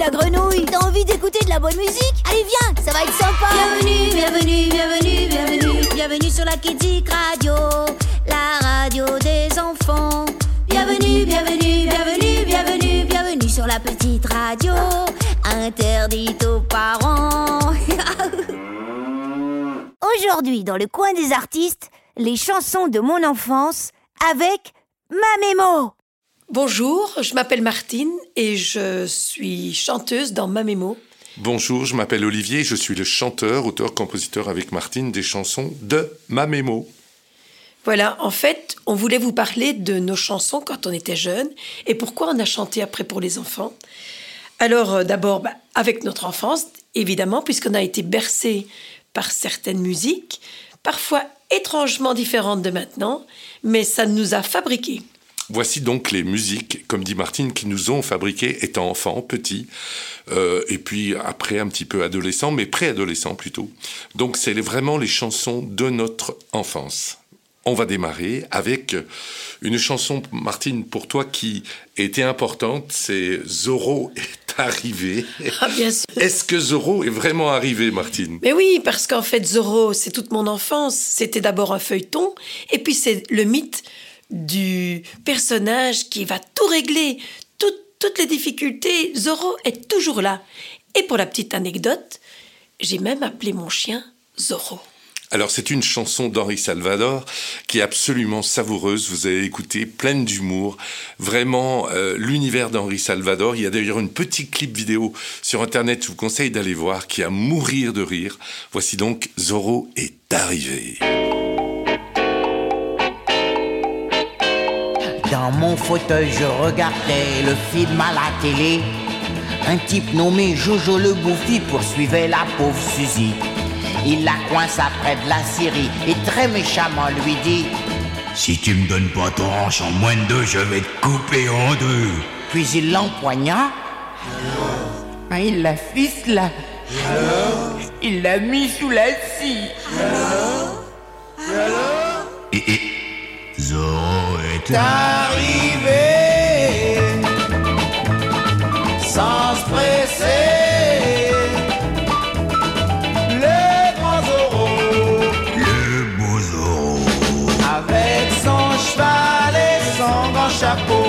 la grenouille. T'as envie d'écouter de la bonne musique Allez viens, ça va être sympa. Bienvenue, bienvenue, bienvenue, bienvenue. Bienvenue sur la Kidzik Radio La radio des enfants. Bienvenue, bienvenue, bienvenue, bienvenue Bienvenue sur la petite radio. Interdite aux parents. Aujourd'hui, dans le coin des artistes, les chansons de mon enfance avec ma mémo. Bonjour, je m'appelle Martine et je suis chanteuse dans ma mémo. Bonjour, je m'appelle Olivier, je suis le chanteur, auteur, compositeur avec Martine des chansons de ma mémo. Voilà, en fait, on voulait vous parler de nos chansons quand on était jeune et pourquoi on a chanté après pour les enfants. Alors euh, d'abord, bah, avec notre enfance, évidemment, puisqu'on a été bercé par certaines musiques, parfois étrangement différentes de maintenant, mais ça nous a fabriqués. Voici donc les musiques, comme dit Martine, qui nous ont fabriqués étant enfants, petits, euh, et puis après un petit peu adolescents, mais préadolescents plutôt. Donc c'est vraiment les chansons de notre enfance. On va démarrer avec une chanson, Martine, pour toi qui était importante, c'est Zorro est arrivé. Ah, bien sûr. Est-ce que Zorro est vraiment arrivé, Martine? Mais oui, parce qu'en fait, Zorro, c'est toute mon enfance. C'était d'abord un feuilleton, et puis c'est le mythe du personnage qui va tout régler, toutes les difficultés. Zorro est toujours là. Et pour la petite anecdote, j'ai même appelé mon chien Zorro. Alors c'est une chanson d'Henri Salvador qui est absolument savoureuse, vous avez écouté, pleine d'humour, vraiment euh, l'univers d'Henri Salvador. Il y a d'ailleurs une petite clip vidéo sur internet, je vous conseille d'aller voir, qui a mourir de rire. Voici donc Zorro est arrivé. Dans mon fauteuil, je regardais le film à la télé. Un type nommé Jojo le Bouffi poursuivait la pauvre Suzy. Il la coince après de la Syrie et très méchamment lui dit Si tu me donnes pas ton hanche en moins de deux, je vais te couper en deux. Puis il l'empoigna. Ah, il la ficela. Il l'a mis sous la scie. Et, et Zorro est arrivé sans se presser. Le grand Zorro le beau Zorro. avec son cheval et son grand chapeau.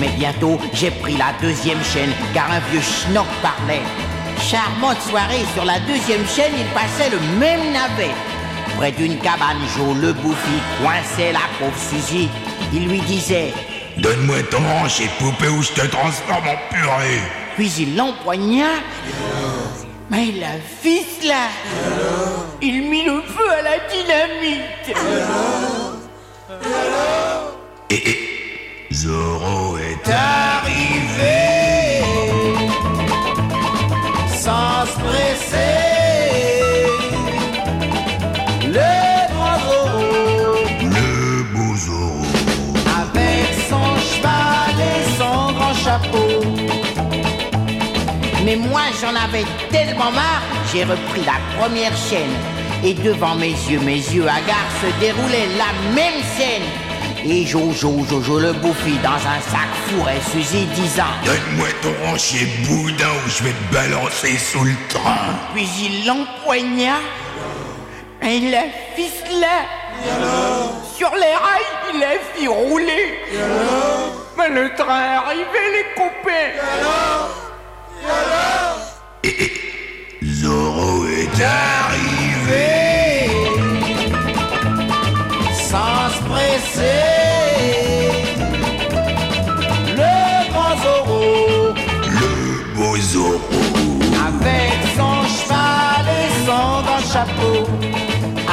Mais bientôt, j'ai pris la deuxième chaîne car un vieux schnock parlait. Charmante soirée, sur la deuxième chaîne, il passait le même navet. Près d'une cabane, Joe le bouffi coinçait la pauvre Suzy. Il lui disait, Donne-moi ton hanche et poupée ou je te transforme en purée. puis il l'empoigna. Mais la ficela Il mit le feu à la dynamite. Et, et Zorro est arrivé j'en avais tellement marre, j'ai repris la première chaîne. Et devant mes yeux, mes yeux hagards se déroulait la même scène. Et Jojo, Jojo le bouffi dans un sac fourrait Suzy disant Donne-moi ton hanchier boudin ou je vais te balancer sous le train. Puis il l'empoigna et il la ficela. Sur les rails, il la fit rouler. Mais le train arrivait, les copains. Zorro est Arrivé sans se presser. Le grand Zorro le beau Zorro. avec son cheval et son grand chapeau,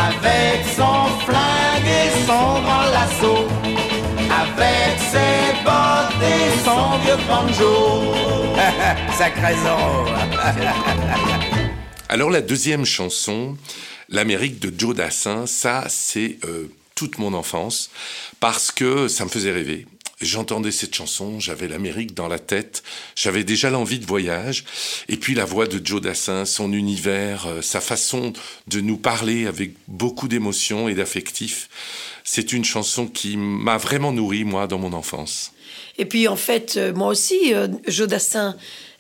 avec son flingue et son grand lasso, avec ses bottes et son vieux banjo. Sacré Zorro. Alors la deuxième chanson, l'Amérique de Joe Dassin, ça c'est euh, toute mon enfance parce que ça me faisait rêver. J'entendais cette chanson, j'avais l'Amérique dans la tête, j'avais déjà l'envie de voyage, et puis la voix de Joe Dassin, son univers, euh, sa façon de nous parler avec beaucoup d'émotion et d'affectif, c'est une chanson qui m'a vraiment nourri, moi, dans mon enfance. Et puis en fait, euh, moi aussi, euh, Jodassin,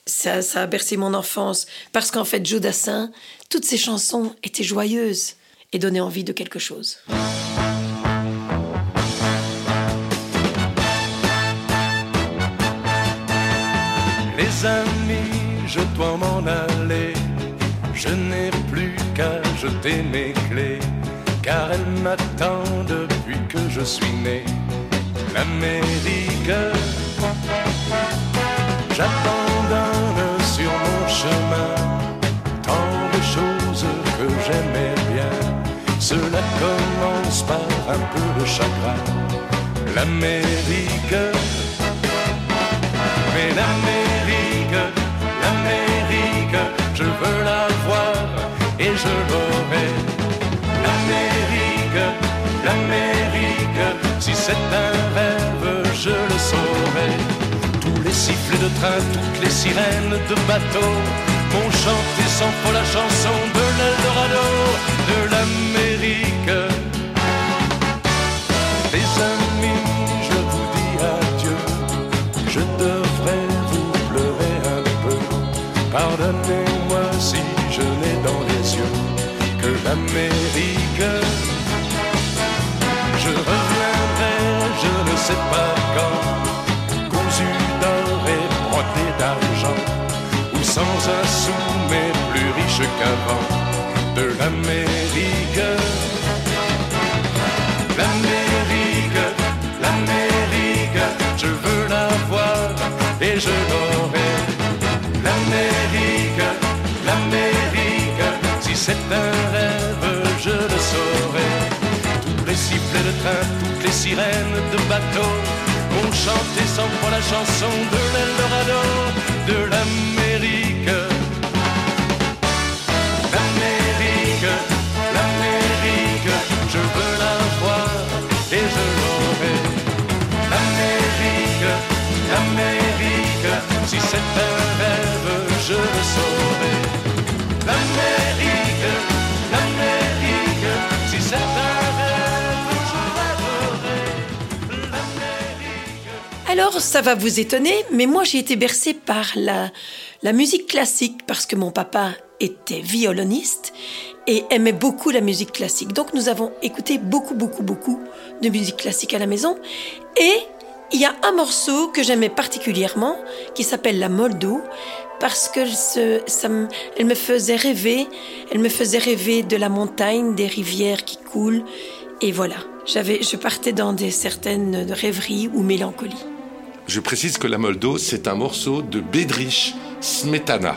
ça, a bercé mon enfance. Parce qu'en fait, Jodassin, toutes ses chansons étaient joyeuses et donnaient envie de quelque chose. Les amis, je dois m'en aller. Je n'ai plus qu'à jeter mes clés, car elles m'attendent depuis que je suis né. L'Amérique, mon tant de choses que j'aimais bien. Cela commence par un peu de chagrin. L'Amérique, mais l'Amérique, sifflets de train, toutes les sirènes de bateau m'ont chanté sans faux la chanson de l'Eldorado, de l'Amérique. Les amis, je vous dis adieu. Je devrais vous pleurer un peu. Pardonnez-moi si je n'ai dans les yeux que l'Amérique. Je reviendrai, je ne sais pas quand, sans un sou mais plus riche qu'avant de l'Amérique. L'Amérique, l'Amérique, je veux la voir et je l'aurai. L'Amérique, l'Amérique, si c'est un rêve, je le saurai. Tous les sifflets de train, toutes les sirènes de bateau ont chanté sans foi la chanson de l'Eldorado, de l'Amérique. L'Amérique, si c'est un rêve, je le. L'Amérique, l'Amérique, si c'est un rêve, je rêverai. L'Amérique. Alors, ça va vous étonner, mais moi j'ai été bercée par la, la musique classique parce que mon papa était violoniste et aimait beaucoup la musique classique. Donc nous avons écouté beaucoup, beaucoup, beaucoup de musique classique à la maison. Et il y a un morceau que j'aimais particulièrement qui s'appelle La Moldo parce que ça me- elle me faisait rêver, elle me faisait rêver de la montagne, des rivières qui coulent. Et voilà, j'avais, je partais dans des certaines rêveries ou mélancolies. Je précise que la Moldo, c'est un morceau de Bedrich Smetana.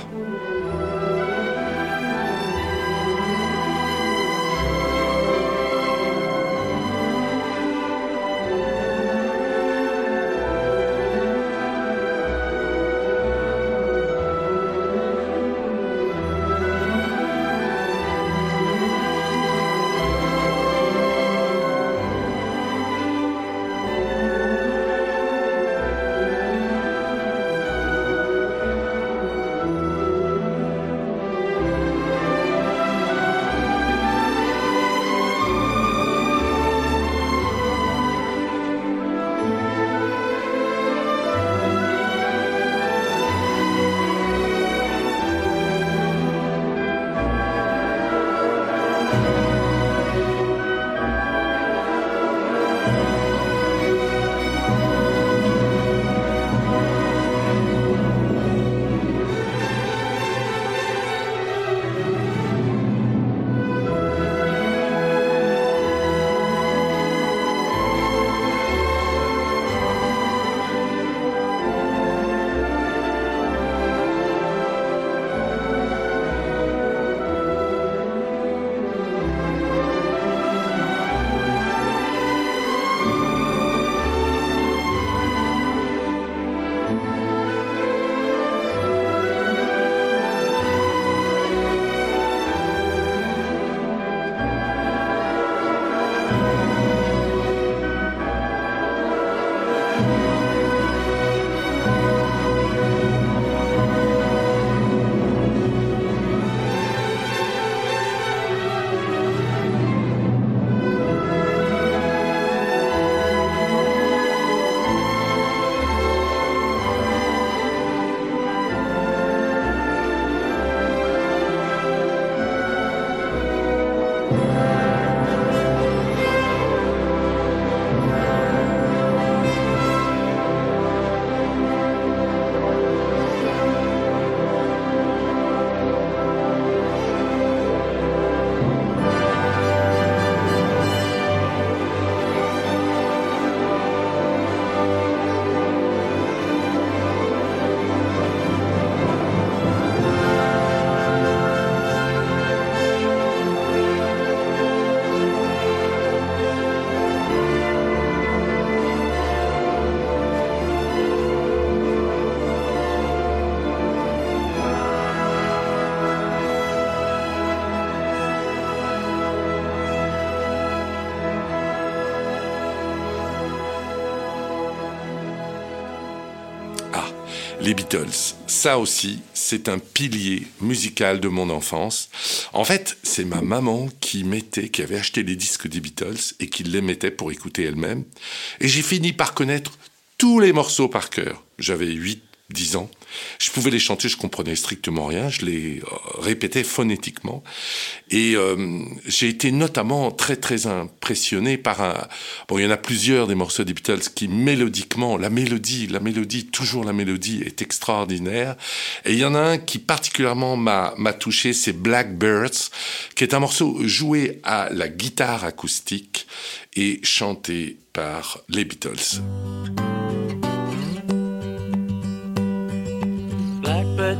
Ça aussi, c'est un pilier musical de mon enfance. En fait, c'est ma maman qui mettait, qui avait acheté les disques des Beatles et qui les mettait pour écouter elle-même. Et j'ai fini par connaître tous les morceaux par cœur. J'avais 8 10 ans. Je pouvais les chanter, je comprenais strictement rien, je les euh, répétais phonétiquement. Et euh, j'ai été notamment très très impressionné par un... Bon, il y en a plusieurs des morceaux des Beatles qui mélodiquement, la mélodie, la mélodie, toujours la mélodie est extraordinaire. Et il y en a un qui particulièrement m'a touché, c'est Blackbirds, qui est un morceau joué à la guitare acoustique et chanté par les Beatles.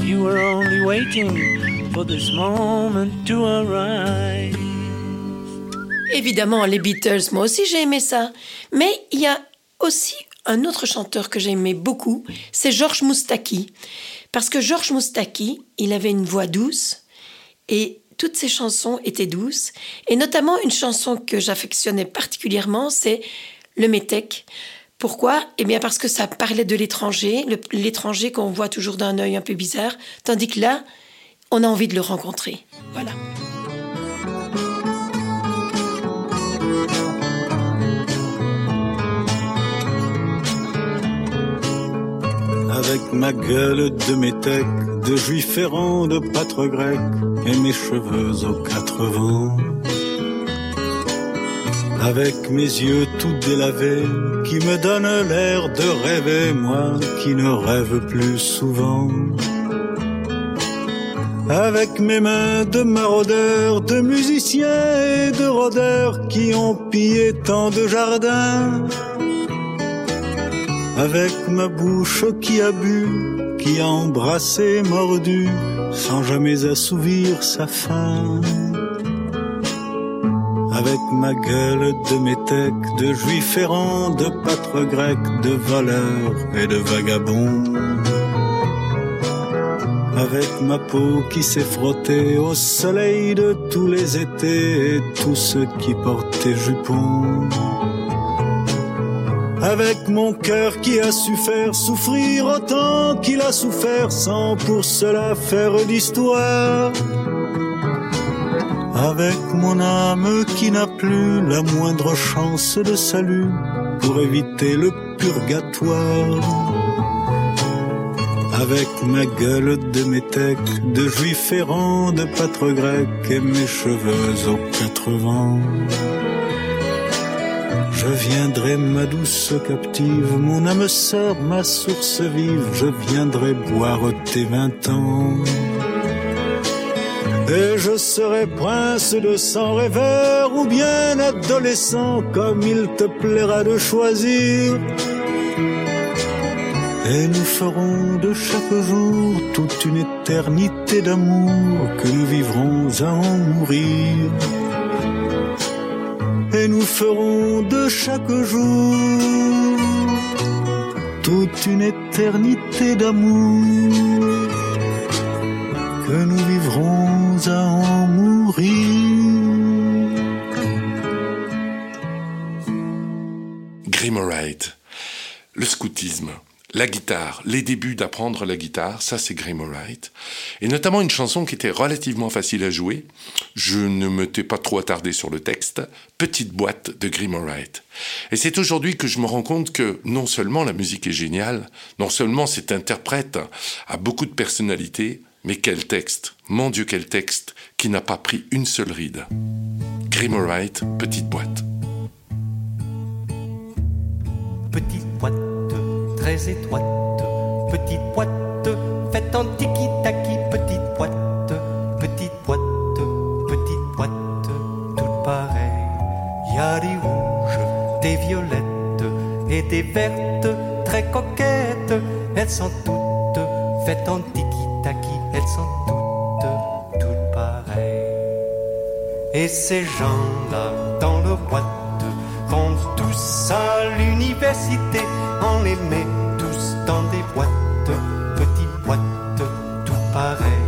You were only waiting for this moment to arise. Évidemment, les Beatles, moi aussi j'ai aimé ça. Mais il y a aussi un autre chanteur que j'aimais beaucoup, c'est Georges Moustaki. Parce que Georges Moustaki, il avait une voix douce et toutes ses chansons étaient douces. Et notamment une chanson que j'affectionnais particulièrement, c'est Le Métèque. Pourquoi? Eh bien parce que ça parlait de l'étranger, l'étranger qu'on voit toujours d'un œil un peu bizarre, tandis que là, on a envie de le rencontrer. Voilà. avec ma gueule de métèque, de juif errant, de pâtre grec, et mes cheveux aux quatre vents. Avec mes yeux tout délavés, qui me donnent l'air de rêver, moi qui ne rêve plus souvent. Avec mes mains de maraudeurs, de musiciens et de rôdeurs qui ont pillé tant de jardins avec ma bouche qui a bu, qui a embrassé, mordu, sans jamais assouvir sa faim. Avec ma gueule de métèque, de juif errant, de pâtre grec, de voleur et de vagabond. Avec ma peau qui s'est frottée au soleil de tous les étés et tous ceux qui portaient jupons avec mon cœur qui a su faire souffrir autant qu'il a souffert sans pour cela faire d'histoire. Avec mon âme qui n'a plus la moindre chance de salut pour éviter le purgatoire. Avec ma gueule de métèque, de juif errant, de pâtre grec et mes cheveux aux quatre vents. Je viendrai ma douce captive, mon âme sœur, ma source vive, je viendrai boire tes vingt ans. Et je serai prince de sang rêveur ou bien adolescent comme il te plaira de choisir. Et nous ferons de chaque jour toute une éternité d'amour que nous vivrons à en mourir. Et nous ferons de chaque jour toute une éternité d'amour que nous vivrons à en mourir. Grimorite, le scoutisme, la guitare, les débuts d'apprendre la guitare, ça c'est Grimorite. Et notamment une chanson qui était relativement facile à jouer. Je ne m'étais pas trop attardé sur le texte. Petite boîte de Grimorite. Et c'est aujourd'hui que je me rends compte que non seulement la musique est géniale, non seulement cet interprète a beaucoup de personnalité, mais quel texte, mon Dieu quel texte, qui n'a pas pris une seule ride. Grimorite, petite boîte. Petite boîte très étroite, petite boîte faite en tiki-taki, petite boîte, petite boîte, petite boîte, toute pareille. Y a des rouges, des violettes et des vertes très coquettes. Elles sont toutes faites en elles sont toutes, toutes pareilles. Et ces gens-là dans leur boîte vont tous à l'université, on les met tous dans des boîtes, petites boîtes, tout pareil.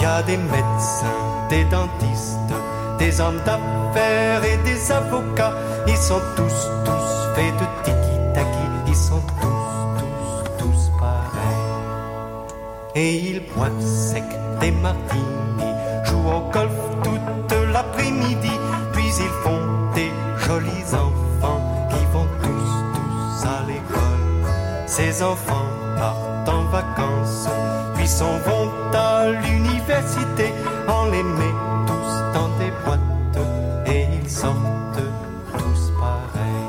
Y a des médecins, des dentistes, des hommes d'affaires et des avocats, ils sont tous, tous faits de tiki-taki, ils sont tous, tous, tous pareils. Et ils boivent sec des martinis, jouent au golf toute l'après-midi, puis ils font des jolis enfants qui vont tous, tous à l'école. Ces enfants partent en vacances, puis s'en vont à l'université. On les met tous dans des boîtes et ils sortent tous pareils.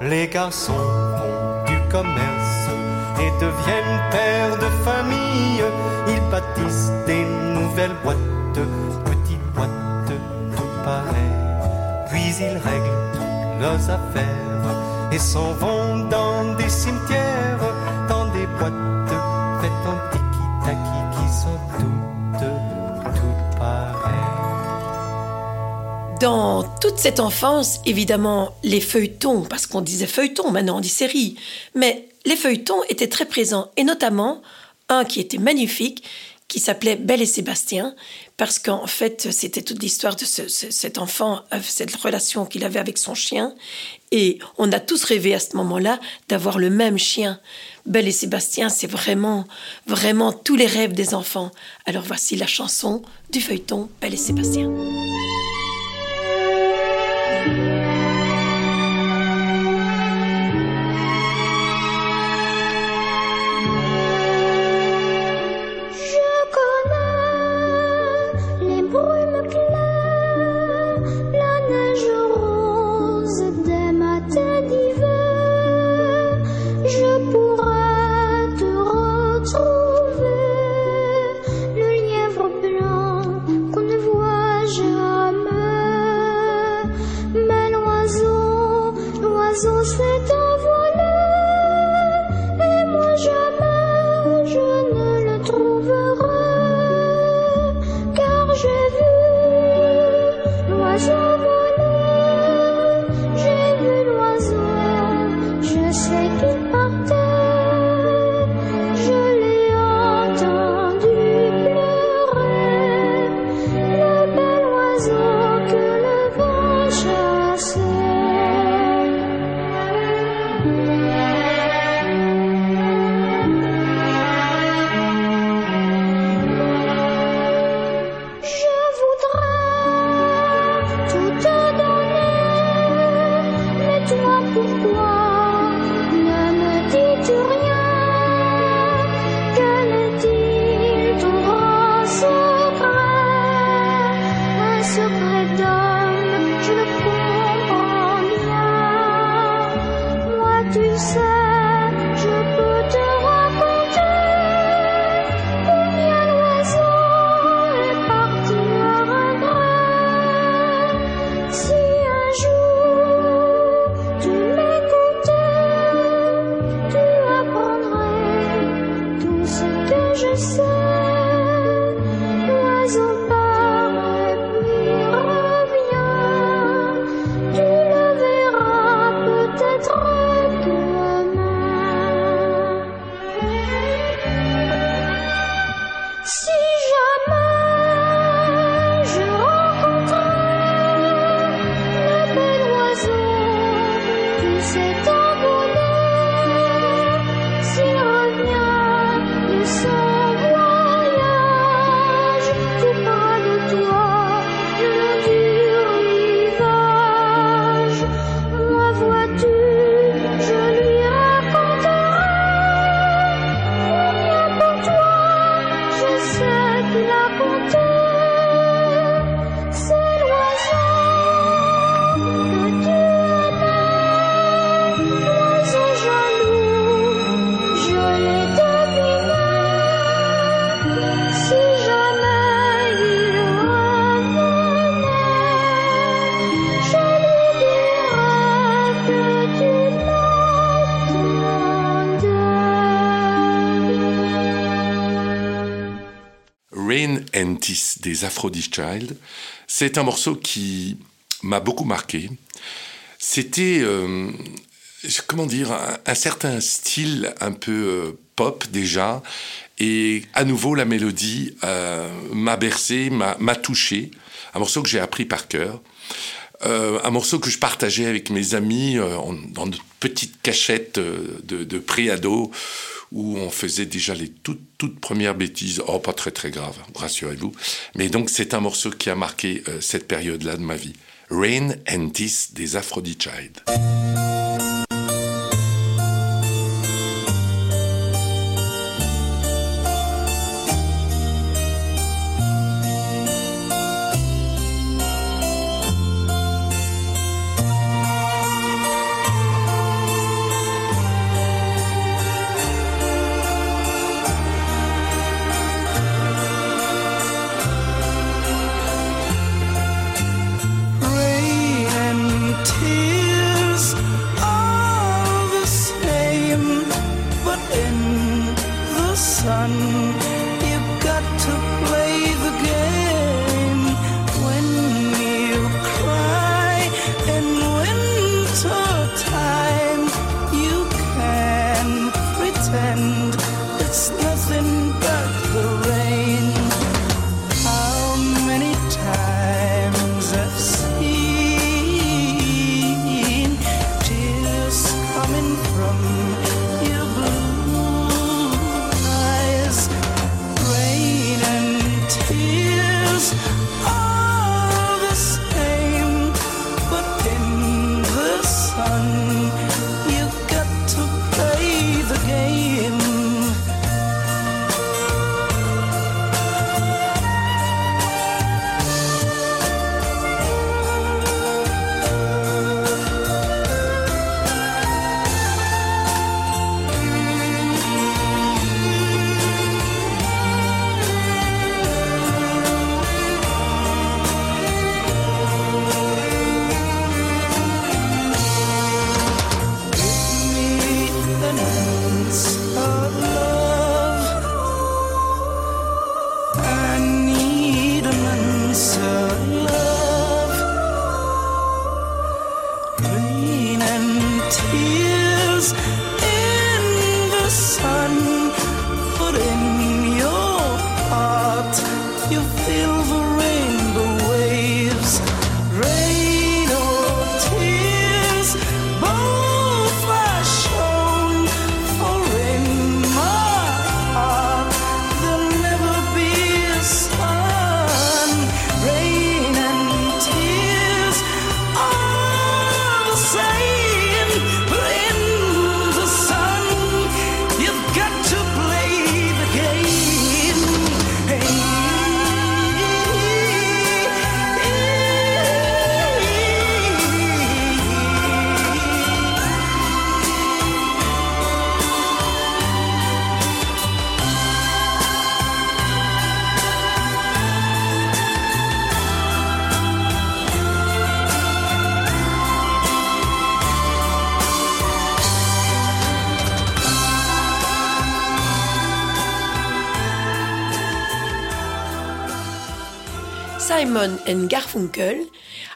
Les garçons font du commerce et deviennent pères de famille. Ils bâtissent des nouvelles boîtes, petites boîtes, toutes pareilles. Puis ils règlent toutes leurs affaires et s'en vont dans des cimetières, dans des boîtes faites en tiki-taki qui sont toutes, toutes pareilles. Dans toute cette enfance, évidemment, les feuilletons, parce qu'on disait feuilletons, maintenant on dit série, mais les feuilletons étaient très présents, et notamment un qui était magnifique, qui s'appelait Belle et Sébastien, parce qu'en fait, c'était toute l'histoire de ce- ce- cet enfant, euh, cette relation qu'il avait avec son chien, et on a tous rêvé à ce moment-là d'avoir le même chien. Belle et Sébastien, c'est vraiment, vraiment tous les rêves des enfants. Alors voici la chanson du feuilleton Belle et Sébastien. Aphrodite Child. C'est un morceau qui m'a beaucoup marqué. C'était, euh, comment dire, un, certain style un peu euh, pop déjà. Et à nouveau, la mélodie euh, m'a bercé, m'a touché. Un morceau que j'ai appris par cœur. Euh, un morceau que je partageais avec mes amis euh, dans notre petite cachette euh, de, de où on faisait déjà les toutes, toutes premières bêtises. Oh, pas très très grave, rassurez-vous. Mais donc c'est un morceau qui a marqué cette période-là de ma vie. Rain and This des Aphrodite Child. you feel the Simon and Garfunkel.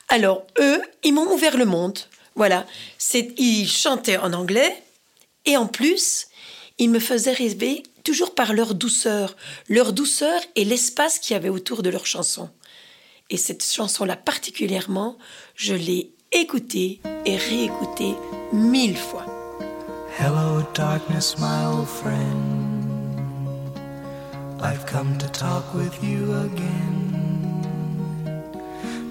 Alors, eux, ils m'ont ouvert le monde. Voilà. C'est, ils chantaient en anglais et en plus, ils me faisaient rêver toujours par leur douceur. Leur douceur et l'espace qu'il y avait autour de leurs chansons. Et cette chanson-là particulièrement, je l'ai écoutée et réécoutée mille fois. Hello, darkness, my old friend. I've come to talk with you again.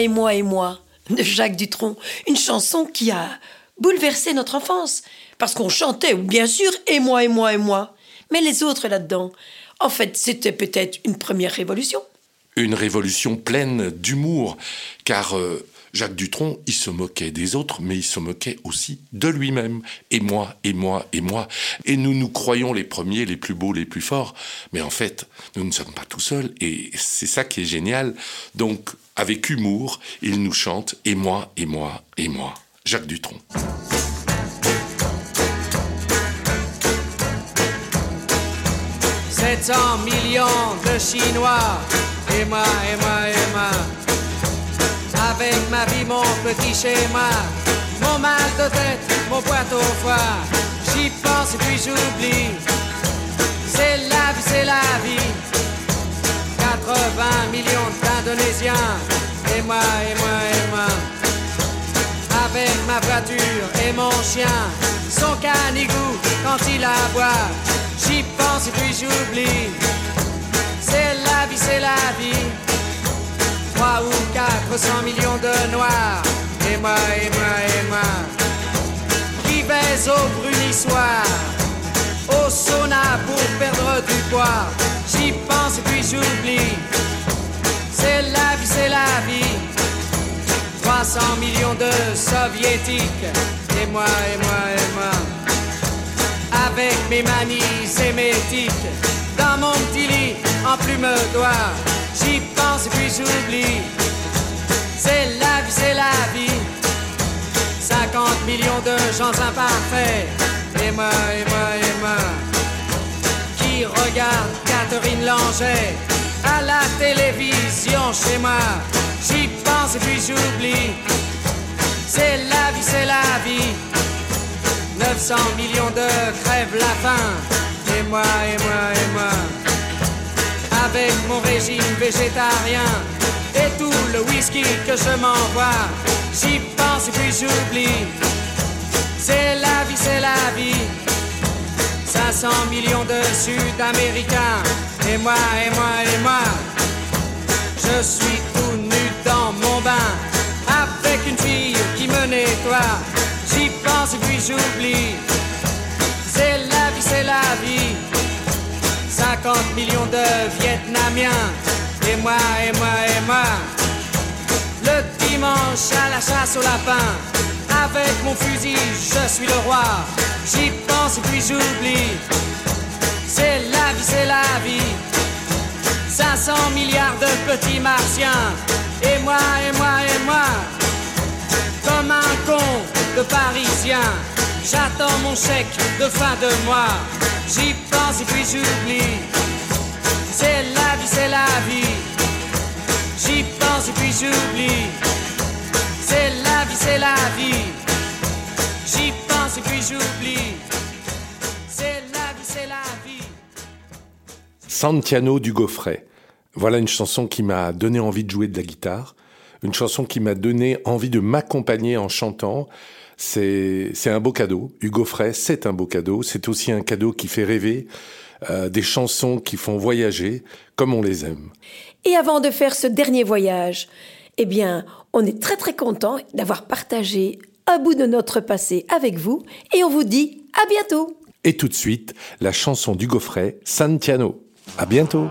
et moi, et moi, de Jacques Dutronc. Une chanson qui a bouleversé notre enfance. Parce qu'on chantait, bien sûr, et moi, et moi, et moi. Mais les autres là-dedans, en fait, c'était peut-être une première révolution. Une révolution pleine d'humour, car euh, Jacques Dutronc, il se moquait des autres, mais il se moquait aussi de lui-même. Et moi, et moi, et moi. Et nous nous croyons les premiers, les plus beaux, les plus forts. Mais en fait, nous ne sommes pas tout seuls. Et c'est ça qui est génial. Donc, avec humour, il nous chante Et moi, et moi, et moi. Jacques Dutronc. 700 millions de Chinois, et moi, et moi, et moi. Avec ma vie, mon petit schéma, mon mal de tête, mon poids au foie. J'y pense et puis j'oublie. C'est la vie, c'est la vie. 80 millions d'Indonésiens, et moi, et moi, et moi. Avec ma voiture et mon chien, son canigou quand il aboie. J'y pense et puis j'oublie. C'est la vie, c'est la vie. Trois ou quatre cents millions de noirs. Et moi, et moi, et moi. Qui baise au brunissoir. Au sauna pour perdre du poids. J'y pense et puis j'oublie. C'est la vie, c'est la vie. 300 millions de soviétiques. Et moi, et moi, et moi avec mes manies émétiques dans mon petit lit en plume d'oie. J'y pense et puis j'oublie. C'est la vie, c'est la vie. 50 millions de gens imparfaits. Et moi, et moi, et moi. Qui regarde Catherine Langer à la télévision chez moi. J'y pense et puis j'oublie. C'est la vie, c'est la vie. 900 millions de crèves la faim. Et moi, et moi, et moi. Avec mon régime végétarien et tout le whisky que je m'envoie. J'y pense et puis j'oublie. C'est la vie, c'est la vie. 500 millions de Sud-Américains. Et moi, et moi, et moi. Je suis tout nu dans mon bain. Avec une fille qui me nettoie. J'y pense et puis j'oublie. 50 millions de Vietnamiens. Et moi, et moi, et moi. Le dimanche à la chasse au lapin. Avec mon fusil, je suis le roi. J'y pense et puis j'oublie. C'est la vie, c'est la vie. 500 milliards de petits martiens. Et moi, et moi, et moi. Comme un con de parisien. J'attends mon chèque de fin de mois. J'y pense et puis j'oublie. C'est la vie, c'est la vie. J'y pense et puis j'oublie. C'est la vie, c'est la vie. J'y pense et puis j'oublie. C'est la vie, c'est la vie. Santiano du Gaufret. Voilà une chanson qui m'a donné envie de jouer de la guitare, une chanson qui m'a donné envie de m'accompagner en chantant. C'est un beau cadeau. Hugo Frey, c'est un beau cadeau. C'est aussi un cadeau qui fait rêver, euh, des chansons qui font voyager comme on les aime. Et avant de faire ce dernier voyage, eh bien, on est très très content d'avoir partagé un bout de notre passé avec vous et on vous dit à bientôt. Et tout de suite, la chanson du Gaufret, Santiano. À bientôt.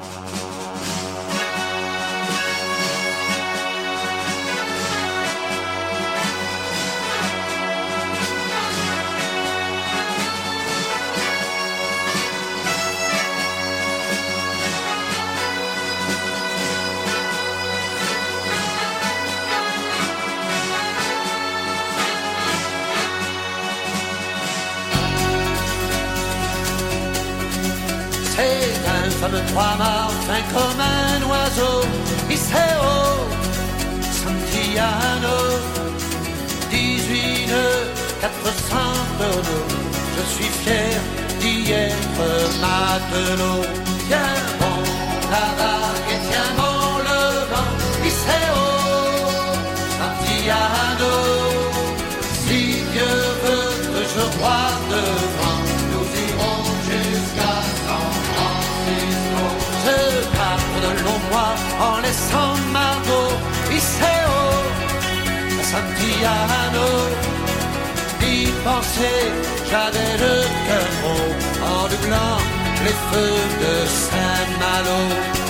Penser, j'avais le cœur gros en doublant les feux de Saint-Malo.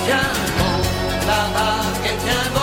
Tiens bon la vague et tiens bon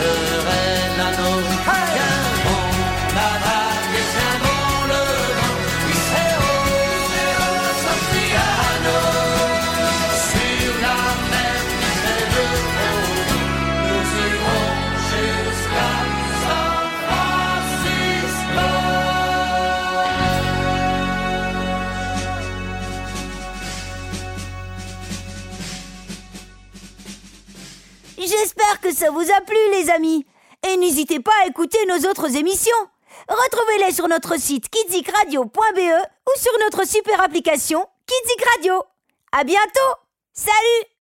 return. Ça vous a plu, les amis. Et n'hésitez pas à écouter nos autres émissions. Retrouvez-les sur notre site kidsicradio.be ou sur notre super application Kidzik Radio. À bientôt. Salut